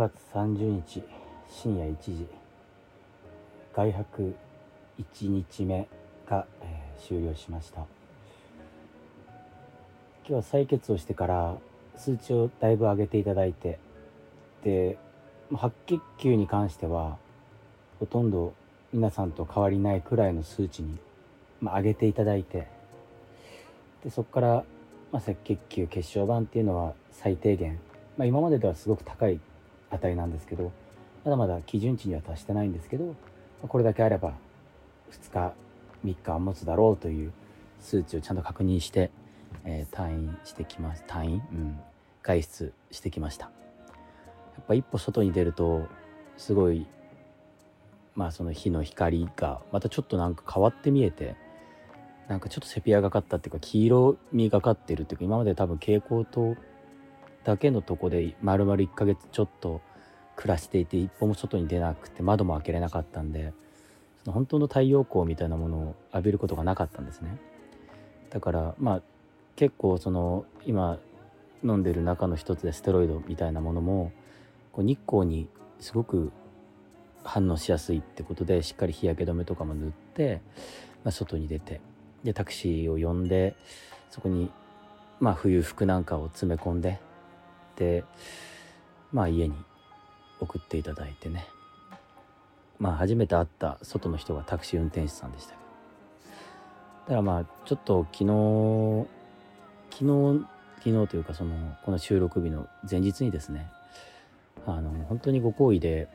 月30日深夜1時外泊1日目が、えー終了しました。今日は採血をしてから数値をだいぶ上げていただいてで白血球に関してはほとんど皆さんと変わりないくらいの数値に、まあ、上げていただいてでそこから、まあ、赤血球血小板っていうのは最低限、まあ、今までではすごく高い値なんですけどまだまだ基準値には達してないんですけどこれだけあれば2日3日は持つだろうという数値をちゃんと確認して、えー退院してきます。退院？うん。外出してきました。やっぱ一歩外に出るとすごいまあその日の光がまたちょっとなんか変わって見えてなんかちょっとセピアがかったっていうか黄色みがかってるっていうか今まで多分蛍光灯だけのとこで丸々1ヶ月ちょっと暮らしていて一歩も外に出なくて窓も開けれなかったんでその本当の太陽光みたいなものを浴びることがなかったんですね。だからまあ結構その今飲んでる中の一つでステロイドみたいなものもこう日光にすごく反応しやすいってことでしっかり日焼け止めとかも塗って、まあ、外に出てでタクシーを呼んでそこにまあ冬服なんかを詰め込んででまあ家に送っていただいてね。まあ初めて会った外の人がタクシー運転手さんでしたけど。だからまあちょっと昨日昨日昨日というかそのこの収録日の前日にですねあの本当にご好意で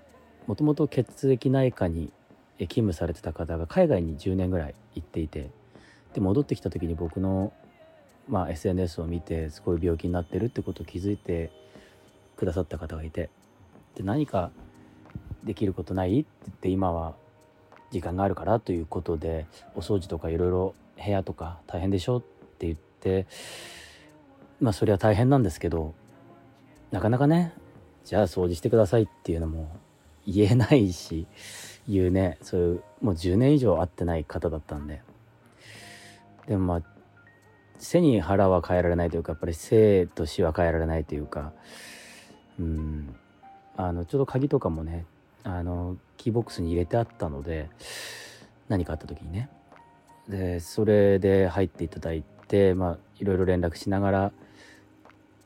もともと血液内科に勤務されてた方が海外に10年ぐらい行っていてで戻ってきた時に僕の、まあ、SNS を見てすごい病気になってるってことを気づいてくださった方がいて。で何かできることない？って言って今は時間があるからということでお掃除とかいろいろ部屋とか大変でしょ？って言ってまあそれは大変なんですけどなかなかねじゃあ掃除してくださいっていうのも言えないし言うねそういうもう10年以上会ってない方だったんで。でもまあ背に腹は変えられないというかやっぱり生と死は変えられないというかうん。あのちょうど鍵とかもねあのキーボックスに入れてあったので何かあった時にね。でそれで入っていただいてまあいろいろ連絡しながら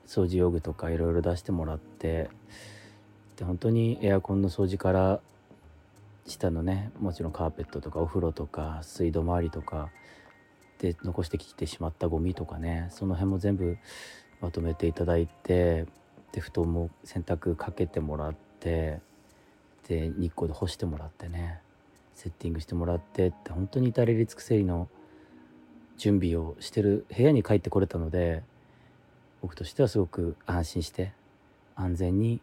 掃除用具とかいろいろ出してもらってで本当にエアコンの掃除から下のねもちろんカーペットとかお風呂とか水道周りとかで残してきてしまったゴミとかねその辺も全部まとめていただいてで布団も洗濯かけてもらってで日光で干してもらってねセッティングしてもらってって本当に至れり尽くせりの準備をしてる部屋に帰ってこれたので僕としてはすごく安心して安全に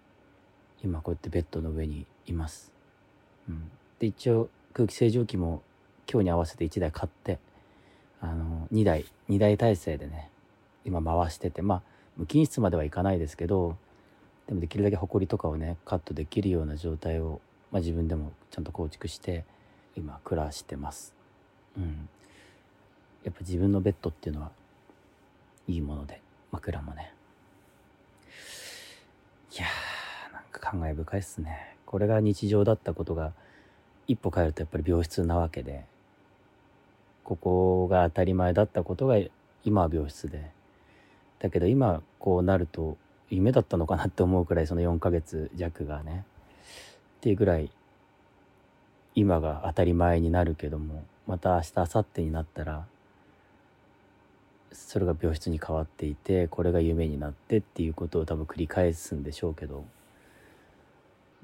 今こうやってベッドの上にいます。うん、で一応空気清浄機も今日に合わせて1台買ってあの2台2台体制でね今回しててまあ無菌室まではいかないですけどでもできるだけホコリとかをねカットできるような状態を、まあ、自分でもちゃんと構築して今暮らしてます。うん、やっぱ自分のベッドっていうのはいいもので枕もね。いやーなんか感慨深いっすね。これが日常だったことが一歩帰るとやっぱり病室なわけでここが当たり前だったことが今は病室で。だけど今こうなると夢だったのかなって思うくらいその4ヶ月弱がね。っていうぐらい今が当たり前になるけどもまた明日明後日になったらそれが病室に変わっていてこれが夢になってっていうことを多分繰り返すんでしょうけど。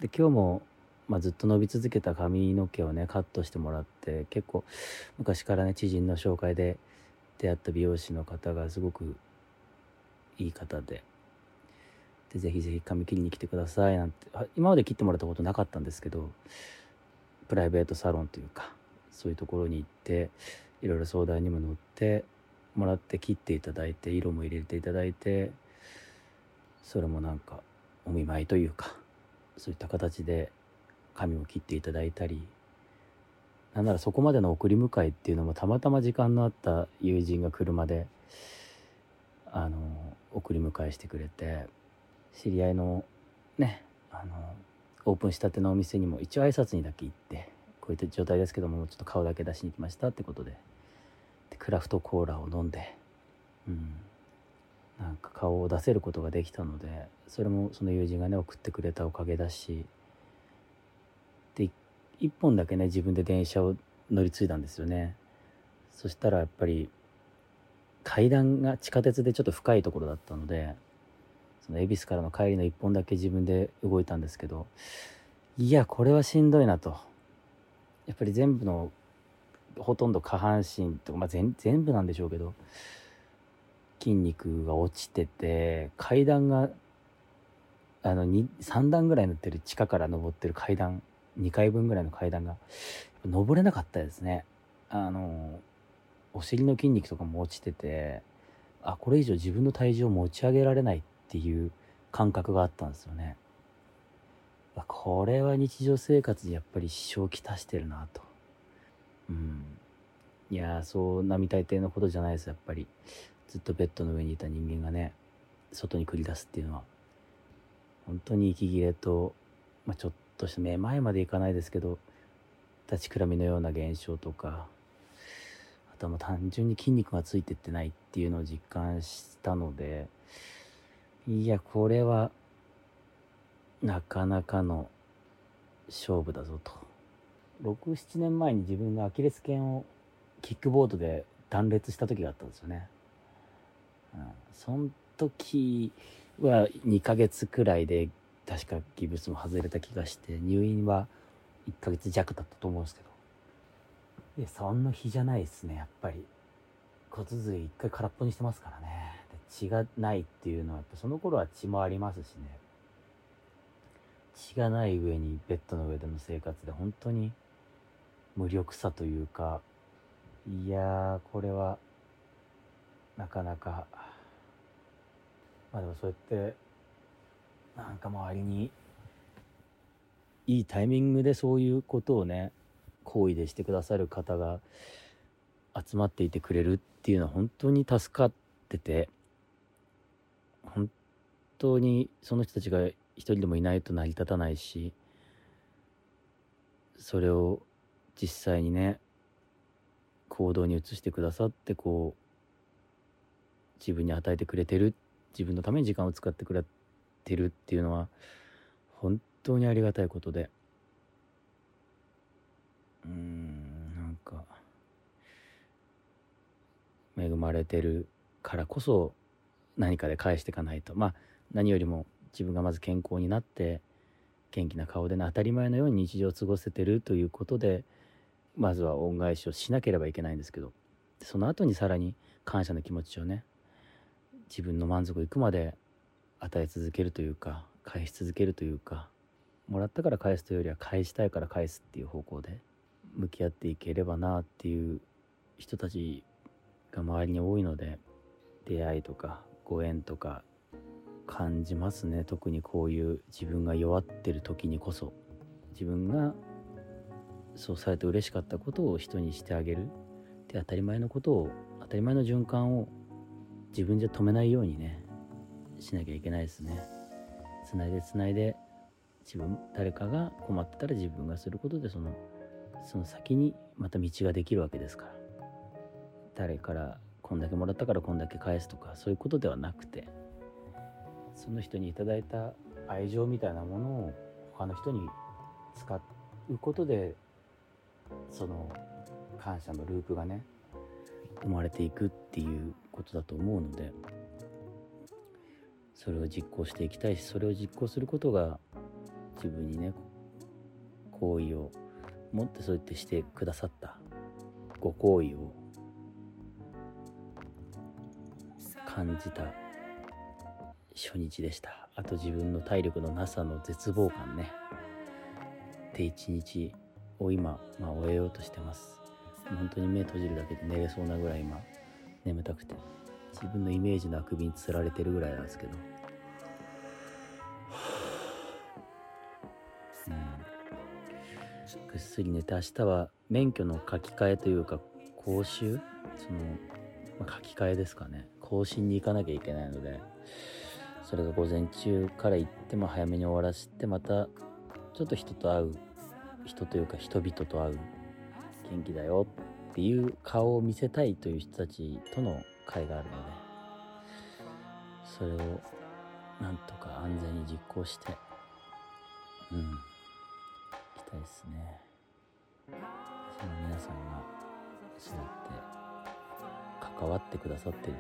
で今日も、まあ、ずっと伸び続けた髪の毛をねカットしてもらって結構昔からね知人の紹介で出会った美容師の方がすごくいい方ででぜひぜひ髪切りに来てくださいなんて今まで切ってもらったことなかったんですけどプライベートサロンというかそういうところに行っていろいろ相談にも乗ってもらって切っていただいて色も入れていただいてそれもなんかお見舞いというかそういった形で髪を切っていただいたりなんならそこまでの送り迎えっていうのもたまたま時間のあった友人が車であの送り迎えしてくれて知り合いのねあのオープンしたてのお店にも一応挨拶にだけ行ってこういった状態ですけどもちょっと顔だけ出しに来ましたってことででクラフトコーラを飲んでうんなんか顔を出せることができたのでそれもその友人がね送ってくれたおかげだし1本だけね自分で電車を乗り継いだんですよね。そしたらやっぱり階段が地下鉄でちょっと深いところだったのでその恵比寿からの帰りの1本だけ自分で動いたんですけどいやこれはしんどいなと。やっぱり全部のほとんど下半身とか、まあ、全全部なんでしょうけど筋肉が落ちてて階段があの3段ぐらい乗ってる地下から登ってる階段2階分ぐらいの階段が登れなかったですね。あのお尻の筋肉とかも落ちててあこれ以上自分の体重を持ち上げられないっていう感覚があったんですよね。これは日常生活でやっぱり支障をきたしてるなと。うん。いやそう並大抵のことじゃないですやっぱり。ずっとベッドの上にいた人間がね外に繰り出すっていうのは。本当に息切れと、まあ、ちょっとしためまいまでいかないですけど立ちくらみのような現象とかあとはもう単純に筋肉がついてってないっていうのを実感したのでいやこれはなかなかの勝負だぞと。67年前に自分がアキレス腱をキックボードで断裂した時があったんですよね。うん、その時は2ヶ月くらいで確かギブスも外れた気がして入院は1ヶ月弱だったと思うんですけど。でそんな日じゃないですねやっぱり。骨髄一回空っぽにしてますからね。で血がないっていうのはやっぱその頃は血もありますしね。血がない上にベッドの上での生活で本当に無力さというかいやーこれはなかなか。まあでもそうやってなんか周りにいいタイミングでそういうことをね好意でしてくださる方が集まっていてくれるっていうのは本当に助かってて本当にその人たちが一人でもいないと成り立たないしそれを実際にね行動に移してくださってこう自分に与えてくれてる自分のために時間を使ってくれてるっていうのは本当にありがたいことで。うんなんか恵まれてるからこそ何かで返していかないと。まあ何よりも自分がまず健康になって元気な顔でね当たり前のように日常を過ごせてるということでまずは恩返しをしなければいけないんですけど。その後にさらに感謝の気持ちをね自分の満足いくまで与え続けるというか返し続けるというかもらったから返すというよりは返したいから返すっていう方向で向き合っていければなっていう人たちが周りに多いので出会いとかご縁とか感じますね。特にこういう自分が弱ってる時にこそ。自分がそうされて嬉しかったことを人にしてあげる。で当たり前のことを当たり前の循環を自分じゃ止めないようにねしなきゃいけないですね。つないでつないで自分誰かが困ってたら自分がすることでそのその先にまた道ができるわけですから。誰からこんだけもらったからこんだけ返すとかそういうことではなくてその人にいただいた愛情みたいなものを他の人に使うことでその感謝のループがね生まれていくっていうことだと思うのでそれを実行していきたいしそれを実行することが自分にね好意を持ってそうやってしてくださったご好意を感じた初日でした。あと自分の体力のなさの絶望感ね。で一日を今、まあ、終えようとしてます。本当に目閉じるだけで寝れそうなぐらい今眠たくて。自分のイメージのあくびにつられてるぐらいなんですけど。うん。ぐっすり寝て明日は免許の書き換えというか講習？その、まあ、書き換えですかね。更新に行かなきゃいけないのでそれが午前中から行っても早めに終わらせてまたちょっと人と会う人というか人々と会う元気だよっていう顔を見せたいという人たちとの会があるのでそれをなんとか安全に実行してうん。行きたいですね。その皆さんがそうやって関わってくださってるこ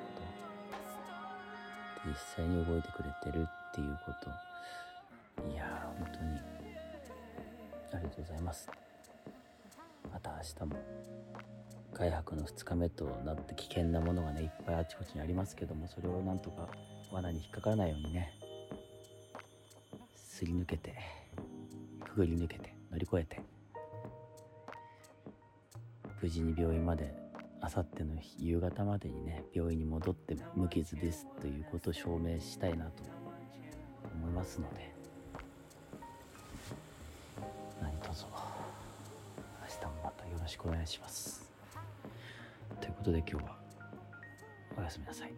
と実際に動いてくれてるっていうこと。いやー本当にありがとうございます。また明日も。外泊の2日目となって危険なものがねいっぱいあちこちにありますけどもそれをなんとか罠に引っかからないようにねすり抜けてくぐり抜けて乗り越えて無事に病院まであさっての夕方までにね病院に戻って無傷ですということを証明したいなと思いますので何卒明日もまたよろしくお願いします。ことで今日はおやすみなさい。